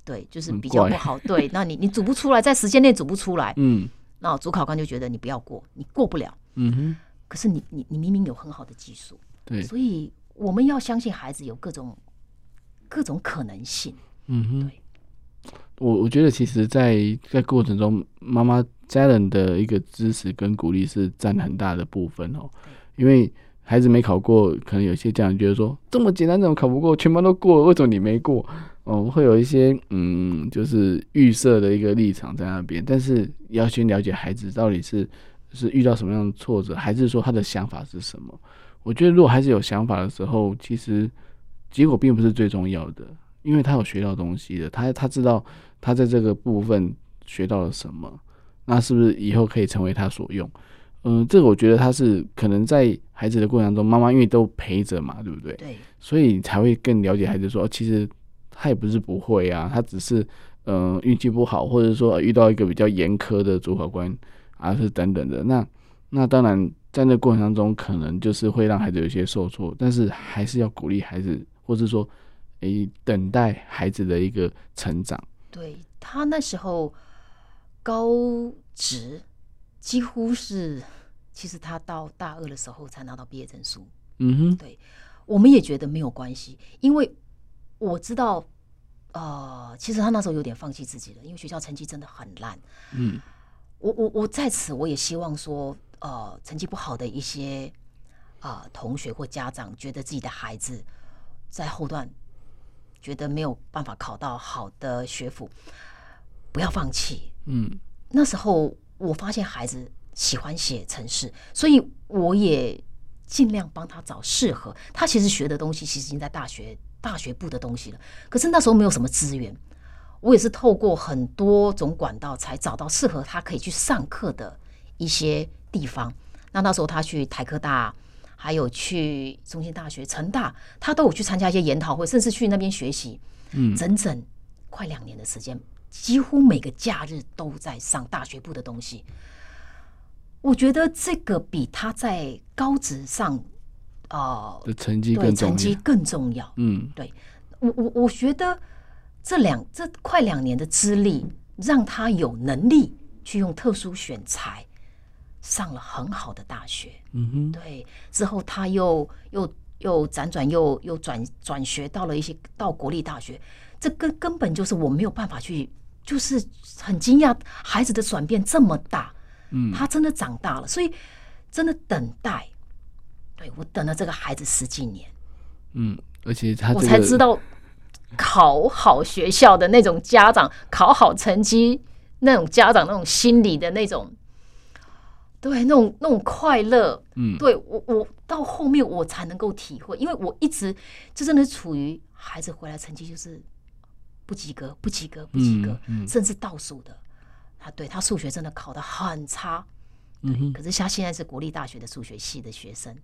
对，就是比较不好。对，那你你组不出来，在时间内组不出来，嗯，那主考官就觉得你不要过，你过不了。嗯哼，可是你你你明明有很好的技术，对，所以我们要相信孩子有各种。各种可能性，嗯哼，对，我我觉得其实在，在在过程中，妈妈家人的一个支持跟鼓励是占很大的部分哦。因为孩子没考过，可能有些家长觉得说，这么简单怎么考不过？全班都过了，为什么你没过？哦，会有一些嗯，就是预设的一个立场在那边。但是要先了解孩子到底是是遇到什么样的挫折，还是说他的想法是什么？我觉得如果孩子有想法的时候，其实。结果并不是最重要的，因为他有学到东西的，他他知道他在这个部分学到了什么，那是不是以后可以成为他所用？嗯、呃，这个我觉得他是可能在孩子的过程中，妈妈因为都陪着嘛，对不对？对，所以才会更了解孩子说，说其实他也不是不会啊，他只是嗯运气不好，或者说遇到一个比较严苛的主考官啊，是等等的。那那当然在那过程当中，可能就是会让孩子有些受挫，但是还是要鼓励孩子。或是说，诶、欸，等待孩子的一个成长。对，他那时候高职几乎是，其实他到大二的时候才拿到毕业证书。嗯哼，对，我们也觉得没有关系，因为我知道，呃，其实他那时候有点放弃自己了，因为学校成绩真的很烂。嗯，我我我在此我也希望说，呃，成绩不好的一些啊、呃、同学或家长，觉得自己的孩子。在后段觉得没有办法考到好的学府，不要放弃。嗯，那时候我发现孩子喜欢写程式，所以我也尽量帮他找适合他。其实学的东西其实已经在大学大学部的东西了，可是那时候没有什么资源，我也是透过很多种管道才找到适合他可以去上课的一些地方。那那时候他去台科大。还有去中兴大学、成大，他都有去参加一些研讨会，甚至去那边学习。嗯，整整快两年的时间，几乎每个假日都在上大学部的东西。我觉得这个比他在高职上，呃，的成绩对成绩更重要。嗯，对我我我觉得这两这快两年的资历，让他有能力去用特殊选材上了很好的大学。嗯哼，对，之后他又又又辗转又又转转学到了一些到国立大学，这根根本就是我没有办法去，就是很惊讶孩子的转变这么大。嗯，他真的长大了，所以真的等待，对，我等了这个孩子十几年，嗯，而且他、这个、我才知道考好学校的那种家长，考好成绩那种家长那种心理的那种，对，那种那种快乐，嗯，对我我到后面我才能够体会，因为我一直就真的处于孩子回来成绩就是不及格，不及格，不及格，嗯嗯、甚至倒数的。他对他数学真的考得很差，对，嗯、可是他现在是国立大学的数学系的学生，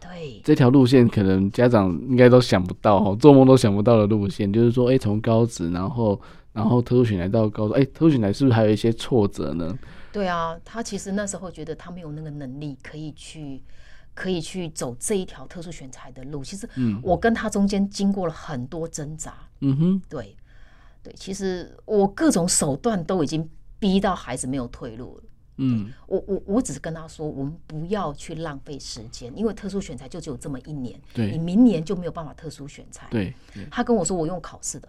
对，这条路线可能家长应该都想不到哦，做梦都想不到的路线，就是说，哎、欸，从高职，然后然后特殊选才到高中，哎、欸，特殊选才是不是还有一些挫折呢？对啊，他其实那时候觉得他没有那个能力可以去可以去走这一条特殊选材的路。其实，我跟他中间经过了很多挣扎，嗯哼，对对，其实我各种手段都已经。逼到孩子没有退路了。嗯，我我我只是跟他说，我们不要去浪费时间，因为特殊选材就只有这么一年。对，你明年就没有办法特殊选材。对，他跟我说我用考试的，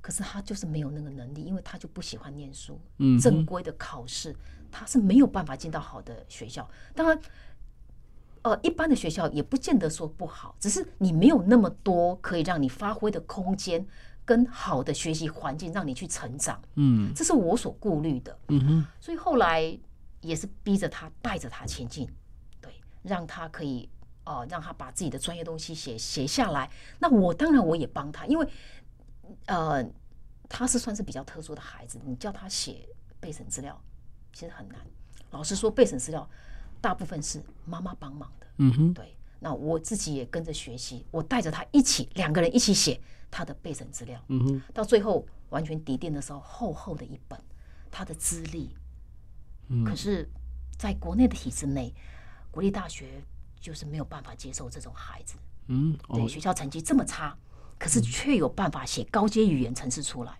可是他就是没有那个能力，因为他就不喜欢念书。嗯，正规的考试他是没有办法进到好的学校。当然，呃，一般的学校也不见得说不好，只是你没有那么多可以让你发挥的空间。跟好的学习环境让你去成长，嗯，这是我所顾虑的，嗯哼，所以后来也是逼着他带着他前进，对，让他可以呃，让他把自己的专业东西写写下来。那我当然我也帮他，因为呃，他是算是比较特殊的孩子，你叫他写备审资料其实很难。老实说，备审资料大部分是妈妈帮忙的，嗯哼，对。那我自己也跟着学习，我带着他一起，两个人一起写。他的备审资料，嗯哼，到最后完全抵定的时候，厚厚的一本，他的资历，嗯，可是，在国内的体制内，国立大学就是没有办法接受这种孩子，嗯，对，学校成绩这么差，可是却有办法写高阶语言程式出来。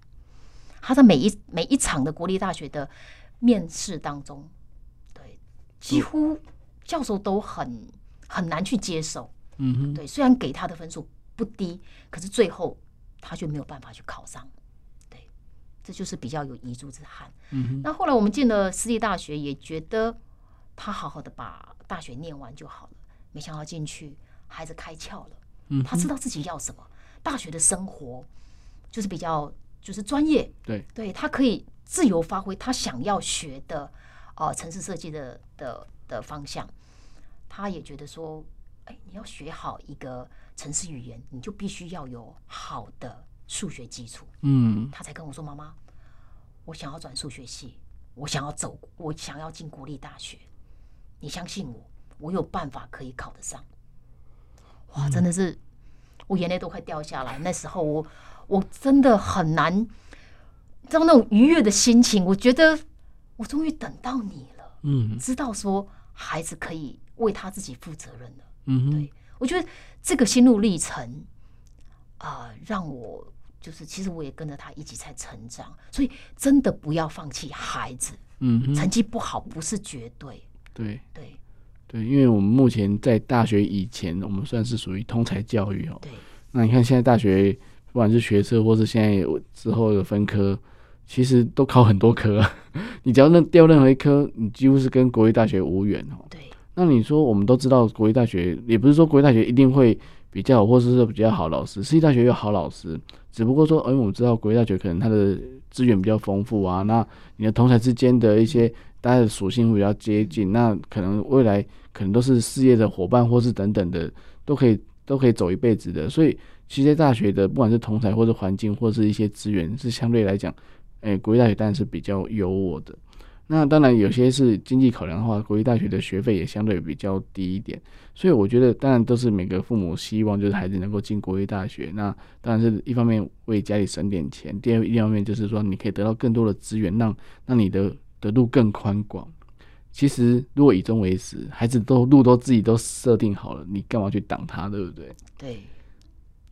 他在每一每一场的国立大学的面试当中，对，几乎教授都很很难去接受，嗯哼，对，虽然给他的分数。不低，可是最后他却没有办法去考上，对，这就是比较有遗珠之憾。嗯哼，那后来我们进了私立大学，也觉得他好好的把大学念完就好了。没想到进去，孩子开窍了，嗯，他知道自己要什么。大学的生活就是比较就是专业，对，对他可以自由发挥他想要学的呃城市设计的的的方向。他也觉得说，哎，你要学好一个。城市语言，你就必须要有好的数学基础。嗯，他才跟我说：“妈妈，我想要转数学系，我想要走，我想要进国立大学。你相信我，我有办法可以考得上。”哇，真的是，我眼泪都快掉下来。那时候我我真的很难，知道那种愉悦的心情。我觉得我终于等到你了。嗯，知道说孩子可以为他自己负责任了。嗯，对。我觉得这个心路历程啊、呃，让我就是其实我也跟着他一起在成长，所以真的不要放弃孩子。嗯，成绩不好不是绝对。对对对，因为我们目前在大学以前，我们算是属于通才教育哦。对。那你看现在大学，不管是学测或是现在之后的分科，其实都考很多科。<laughs> 你只要那掉任何一科，你几乎是跟国立大学无缘哦。对。那你说，我们都知道国立大学，也不是说国立大学一定会比较好，或者是比较好老师，私立大学有好老师，只不过说，因为我们知道国立大学可能它的资源比较丰富啊，那你的同才之间的一些大家的属性会比较接近，那可能未来可能都是事业的伙伴，或是等等的，都可以都可以走一辈子的。所以，其实大学的不管是同才或者环境，或是一些资源，是相对来讲，诶、欸，国立大学当然是比较优渥的。那当然，有些是经济考量的话，国立大学的学费也相对比较低一点，所以我觉得，当然都是每个父母希望就是孩子能够进国立大学。那当然是一方面为家里省点钱，第二一方面就是说你可以得到更多的资源，让让你的的路更宽广。其实如果以终为始，孩子都路都自己都设定好了，你干嘛去挡他，对不对？对，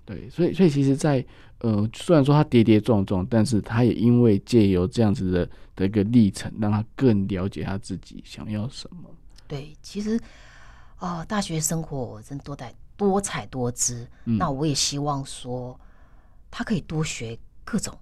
对，所以所以其实在，在呃，虽然说他跌跌撞撞，但是他也因为借由这样子的的一个历程，让他更了解他自己想要什么。对，其实啊、呃，大学生活真多彩多彩多姿。嗯、那我也希望说，他可以多学各种。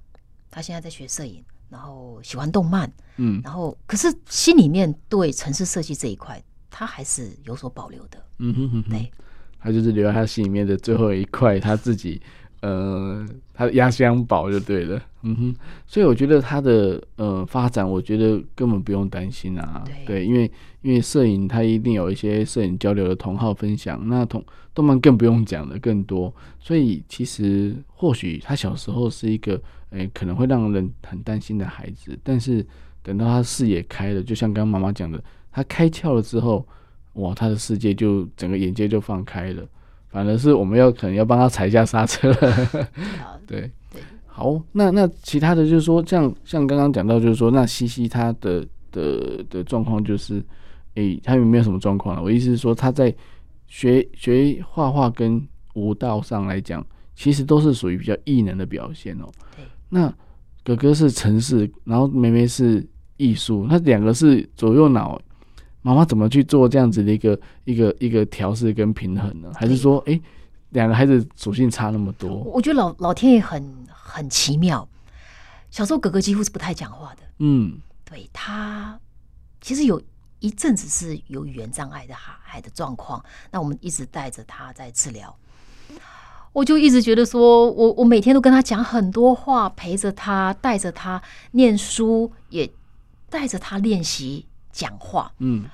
他现在在学摄影，然后喜欢动漫，嗯，然后可是心里面对城市设计这一块，他还是有所保留的。嗯哼哼，哼，对，他就是留在他心里面的最后一块，他自己。呃，他的压箱宝就对了，嗯哼，所以我觉得他的呃发展，我觉得根本不用担心啊，对，对，因为因为摄影他一定有一些摄影交流的同好分享，那同动漫更不用讲的更多，所以其实或许他小时候是一个诶、欸、可能会让人很担心的孩子，但是等到他视野开了，就像刚刚妈妈讲的，他开窍了之后，哇，他的世界就整个眼界就放开了。反而是我们要可能要帮他踩一下刹车了，<laughs> 对对，好，那那其他的就是说，像像刚刚讲到，就是说，那西西他的的的状况就是，诶、欸，他有没有什么状况呢？我意思是说，他在学学画画跟舞蹈上来讲，其实都是属于比较异能的表现哦。对，那哥哥是城市，然后妹妹是艺术，那两个是左右脑。妈妈怎么去做这样子的一个一个一个调试跟平衡呢？还是说，哎，两个孩子属性差那么多？我觉得老老天爷很很奇妙。小时候哥哥几乎是不太讲话的，嗯，对他其实有一阵子是有语言障碍的孩孩的状况，那我们一直带着他在治疗。我就一直觉得说，我我每天都跟他讲很多话，陪着他，带着他念书，也带着他练习。讲话，嗯，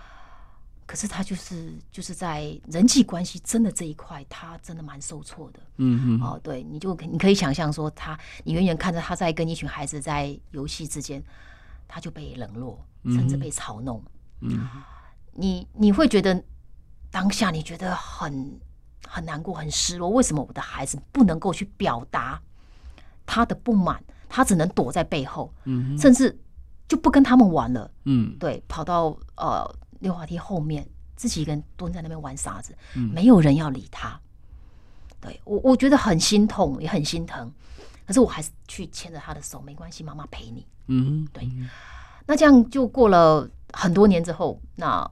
可是他就是就是在人际关系真的这一块，他真的蛮受挫的，嗯嗯，哦，对，你就你可以想象说他，你远远看着他在跟一群孩子在游戏之间，他就被冷落，甚至被嘲弄，嗯，你你会觉得当下你觉得很很难过，很失落，为什么我的孩子不能够去表达他的不满，他只能躲在背后，嗯，甚至。就不跟他们玩了，嗯，对，跑到呃溜滑梯后面，自己一个人蹲在那边玩沙子，嗯，没有人要理他。对我，我觉得很心痛，也很心疼，可是我还是去牵着他的手，没关系，妈妈陪你。嗯，对。那这样就过了很多年之后，那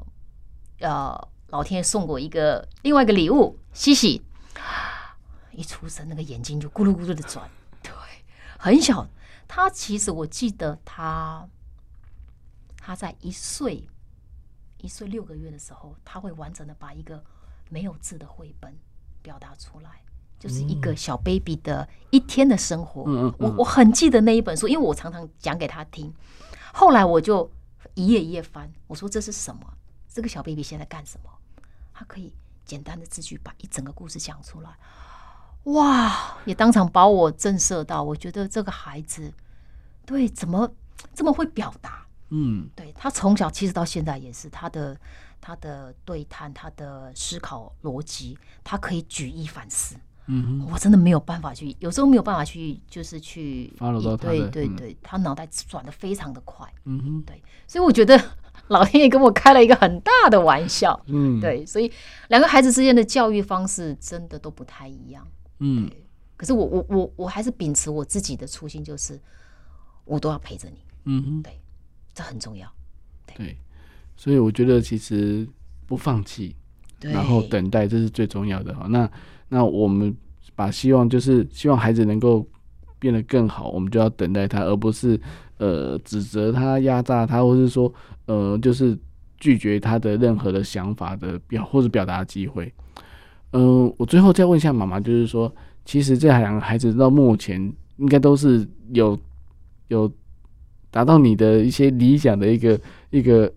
呃，老天爷送过一个另外一个礼物，西西一出生，那个眼睛就咕噜咕噜的转，对，很小。他其实我记得他。他在一岁一岁六个月的时候，他会完整的把一个没有字的绘本表达出来，就是一个小 baby 的一天的生活。我我很记得那一本书，因为我常常讲给他听。后来我就一页一页翻，我说这是什么？这个小 baby 现在干什么？他可以简单的字句把一整个故事讲出来。哇！也当场把我震慑到。我觉得这个孩子，对，怎么这么会表达？嗯，对，他从小其实到现在也是他的他的对谈，他的思考逻辑，他可以举一反四。嗯，我真的没有办法去，有时候没有办法去，就是去。对对对，他脑袋转的非常的快。嗯哼，对，所以我觉得老天爷跟我开了一个很大的玩笑。嗯，对，所以两个孩子之间的教育方式真的都不太一样。嗯，可是我我我我还是秉持我自己的初心，就是我都要陪着你。嗯哼，对。这很重要，对，对，所以我觉得其实不放弃，然后等待，这是最重要的哈。那那我们把希望就是希望孩子能够变得更好，我们就要等待他，而不是呃指责他、压榨他，或是说呃就是拒绝他的任何的想法的表或者表达机会。嗯、呃，我最后再问一下妈妈，就是说，其实这两个孩子到目前应该都是有有。达到你的一些理想的一个一个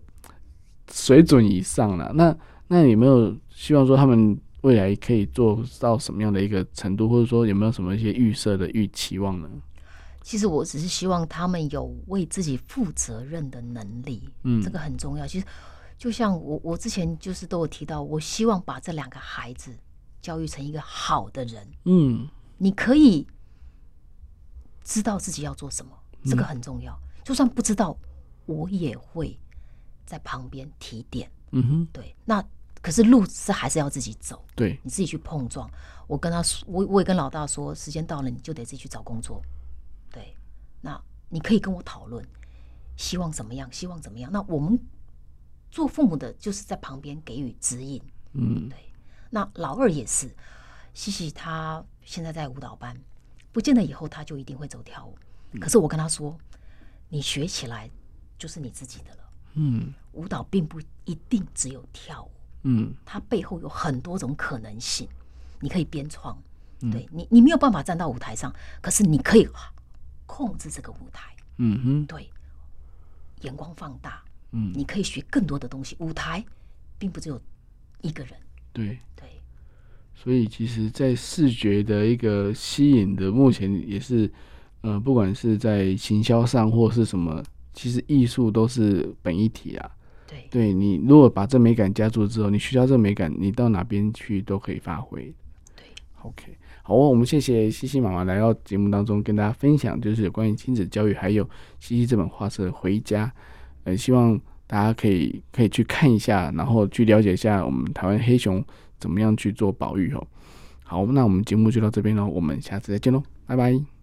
水准以上了，那那有没有希望说他们未来可以做到什么样的一个程度，或者说有没有什么一些预设的预期望呢？其实我只是希望他们有为自己负责任的能力，嗯，这个很重要。其实就像我我之前就是都有提到，我希望把这两个孩子教育成一个好的人，嗯，你可以知道自己要做什么，这个很重要。就算不知道，我也会在旁边提点。嗯哼，对，那可是路是还是要自己走，对，你自己去碰撞。我跟他说，我我也跟老大说，时间到了你就得自己去找工作。对，那你可以跟我讨论，希望怎么样，希望怎么样。那我们做父母的，就是在旁边给予指引。嗯，对。那老二也是，西西他现在在舞蹈班，不见得以后他就一定会走跳舞。可是我跟他说，你学起来就是你自己的了。嗯，舞蹈并不一定只有跳舞，嗯，它背后有很多种可能性，你可以编创。嗯、对你，你没有办法站到舞台上，可是你可以控制这个舞台。嗯哼，对，眼光放大，嗯，你可以学更多的东西。舞台并不只有一个人。对对，所以其实，在视觉的一个吸引的，目前也是，呃，不管是在行销上或是什么。其实艺术都是本一体啊，对，对你如果把这美感加注之后，你学到这美感，你到哪边去都可以发挥。对，OK，好，我们谢谢西西妈妈来到节目当中跟大家分享，就是有关于亲子教育，还有西西这本画册《回家》，呃，希望大家可以可以去看一下，然后去了解一下我们台湾黑熊怎么样去做保育哦。好，那我们节目就到这边喽，我们下次再见喽，拜拜。